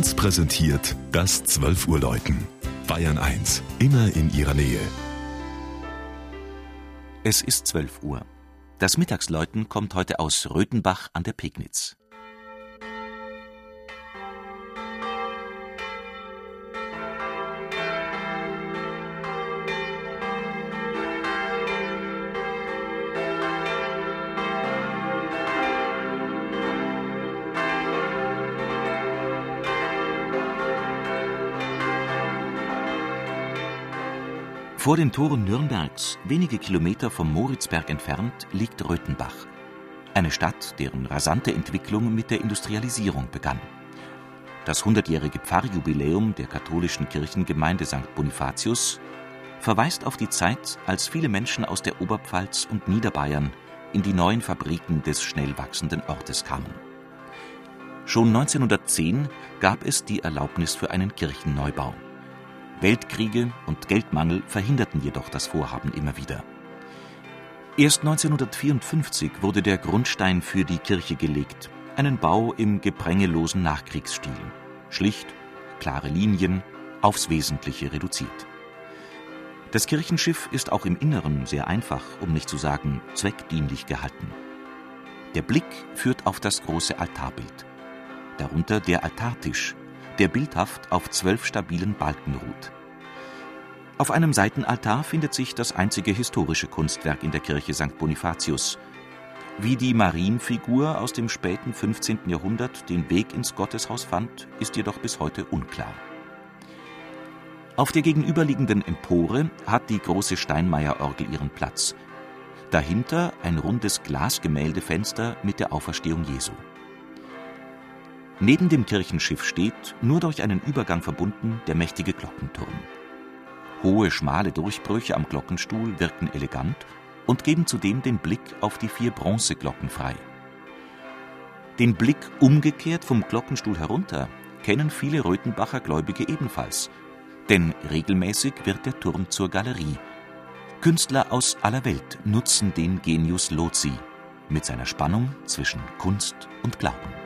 1 präsentiert das 12 Uhr Läuten. Bayern 1, immer in ihrer Nähe. Es ist 12 Uhr. Das Mittagsläuten kommt heute aus Röthenbach an der Pegnitz. Vor den Toren Nürnbergs, wenige Kilometer vom Moritzberg entfernt, liegt Röthenbach. Eine Stadt, deren rasante Entwicklung mit der Industrialisierung begann. Das hundertjährige Pfarrjubiläum der katholischen Kirchengemeinde St. Bonifatius verweist auf die Zeit, als viele Menschen aus der Oberpfalz und Niederbayern in die neuen Fabriken des schnell wachsenden Ortes kamen. Schon 1910 gab es die Erlaubnis für einen Kirchenneubau. Weltkriege und Geldmangel verhinderten jedoch das Vorhaben immer wieder. Erst 1954 wurde der Grundstein für die Kirche gelegt, einen Bau im geprängelosen Nachkriegsstil. Schlicht, klare Linien, aufs Wesentliche reduziert. Das Kirchenschiff ist auch im Inneren sehr einfach, um nicht zu sagen zweckdienlich gehalten. Der Blick führt auf das große Altarbild. Darunter der Altartisch, der bildhaft auf zwölf stabilen Balken ruht. Auf einem Seitenaltar findet sich das einzige historische Kunstwerk in der Kirche St. Bonifatius. Wie die Marienfigur aus dem späten 15. Jahrhundert den Weg ins Gotteshaus fand, ist jedoch bis heute unklar. Auf der gegenüberliegenden Empore hat die große Steinmeierorgel ihren Platz. Dahinter ein rundes Glasgemäldefenster mit der Auferstehung Jesu. Neben dem Kirchenschiff steht, nur durch einen Übergang verbunden, der mächtige Glockenturm. Hohe, schmale Durchbrüche am Glockenstuhl wirken elegant und geben zudem den Blick auf die vier Bronzeglocken frei. Den Blick umgekehrt vom Glockenstuhl herunter kennen viele Röthenbacher Gläubige ebenfalls, denn regelmäßig wird der Turm zur Galerie. Künstler aus aller Welt nutzen den Genius Lozi mit seiner Spannung zwischen Kunst und Glauben.